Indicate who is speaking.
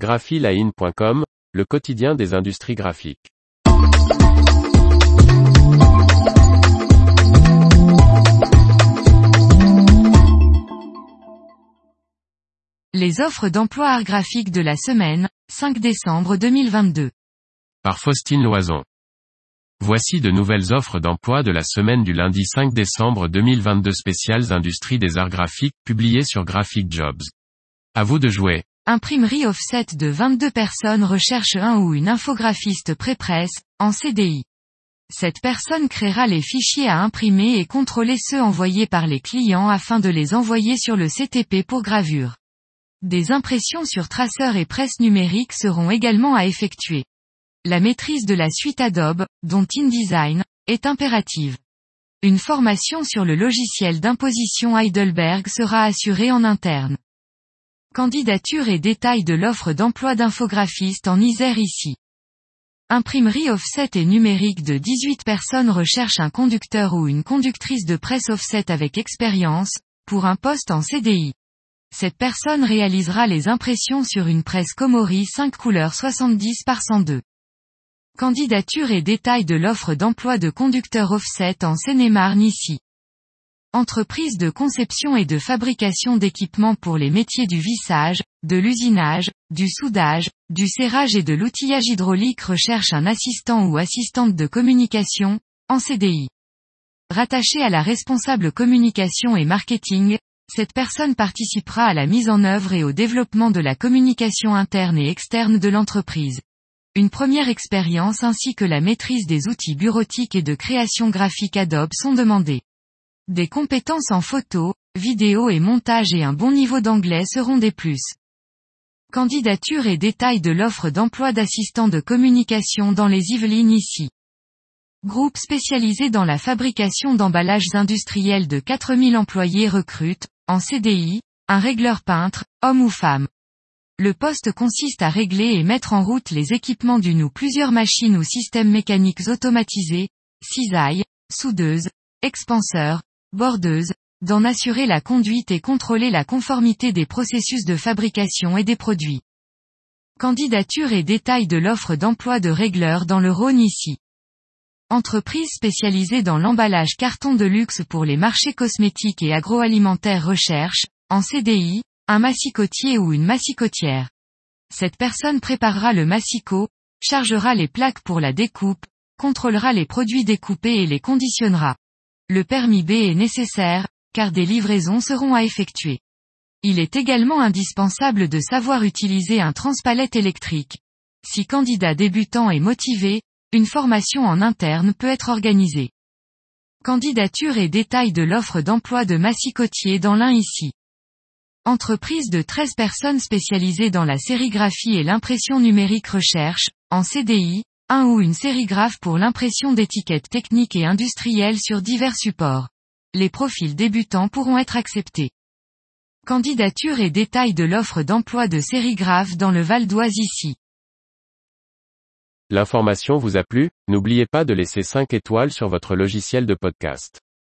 Speaker 1: graphiline.com, le quotidien des industries graphiques.
Speaker 2: Les offres d'emploi art graphique de la semaine, 5 décembre 2022.
Speaker 1: Par Faustine Loison. Voici de nouvelles offres d'emploi de la semaine du lundi 5 décembre 2022 spéciales industries des arts graphiques publiées sur Graphic Jobs. À vous de jouer.
Speaker 2: Imprimerie offset de 22 personnes recherche un ou une infographiste pré-presse, en CDI. Cette personne créera les fichiers à imprimer et contrôler ceux envoyés par les clients afin de les envoyer sur le CTP pour gravure. Des impressions sur traceur et presse numérique seront également à effectuer. La maîtrise de la suite Adobe, dont InDesign, est impérative. Une formation sur le logiciel d'imposition Heidelberg sera assurée en interne. Candidature et détails de l'offre d'emploi d'infographiste en Isère ici. Imprimerie offset et numérique de 18 personnes recherche un conducteur ou une conductrice de presse offset avec expérience, pour un poste en CDI. Cette personne réalisera les impressions sur une presse Komori 5 couleurs 70 par 102. Candidature et détails de l'offre d'emploi de conducteur offset en Seine-et-Marne ici. Entreprise de conception et de fabrication d'équipements pour les métiers du vissage, de l'usinage, du soudage, du serrage et de l'outillage hydraulique recherche un assistant ou assistante de communication, en CDI. Rattaché à la responsable communication et marketing, cette personne participera à la mise en œuvre et au développement de la communication interne et externe de l'entreprise. Une première expérience ainsi que la maîtrise des outils bureautiques et de création graphique Adobe sont demandées. Des compétences en photo, vidéo et montage et un bon niveau d'anglais seront des plus. Candidature et détails de l'offre d'emploi d'assistant de communication dans les Yvelines ici. Groupe spécialisé dans la fabrication d'emballages industriels de 4000 employés recrute, en CDI, un régleur peintre, homme ou femme. Le poste consiste à régler et mettre en route les équipements d'une ou plusieurs machines ou systèmes mécaniques automatisés, cisailles, soudeuses, expanseurs, bordeuse, d'en assurer la conduite et contrôler la conformité des processus de fabrication et des produits. Candidature et détails de l'offre d'emploi de régleur dans le Rhône ici. Entreprise spécialisée dans l'emballage carton de luxe pour les marchés cosmétiques et agroalimentaires recherche, en CDI, un massicotier ou une massicotière. Cette personne préparera le massicot, chargera les plaques pour la découpe, contrôlera les produits découpés et les conditionnera. Le permis B est nécessaire, car des livraisons seront à effectuer. Il est également indispensable de savoir utiliser un transpalette électrique. Si candidat débutant est motivé, une formation en interne peut être organisée. Candidature et détails de l'offre d'emploi de massicotier dans l'un ici. Entreprise de 13 personnes spécialisées dans la sérigraphie et l'impression numérique recherche, en CDI, un ou une sérigraphe pour l'impression d'étiquettes techniques et industrielles sur divers supports. Les profils débutants pourront être acceptés. Candidature et détails de l'offre d'emploi de sérigraphe dans le Val d'Oise ici.
Speaker 1: L'information vous a plu, n'oubliez pas de laisser 5 étoiles sur votre logiciel de podcast.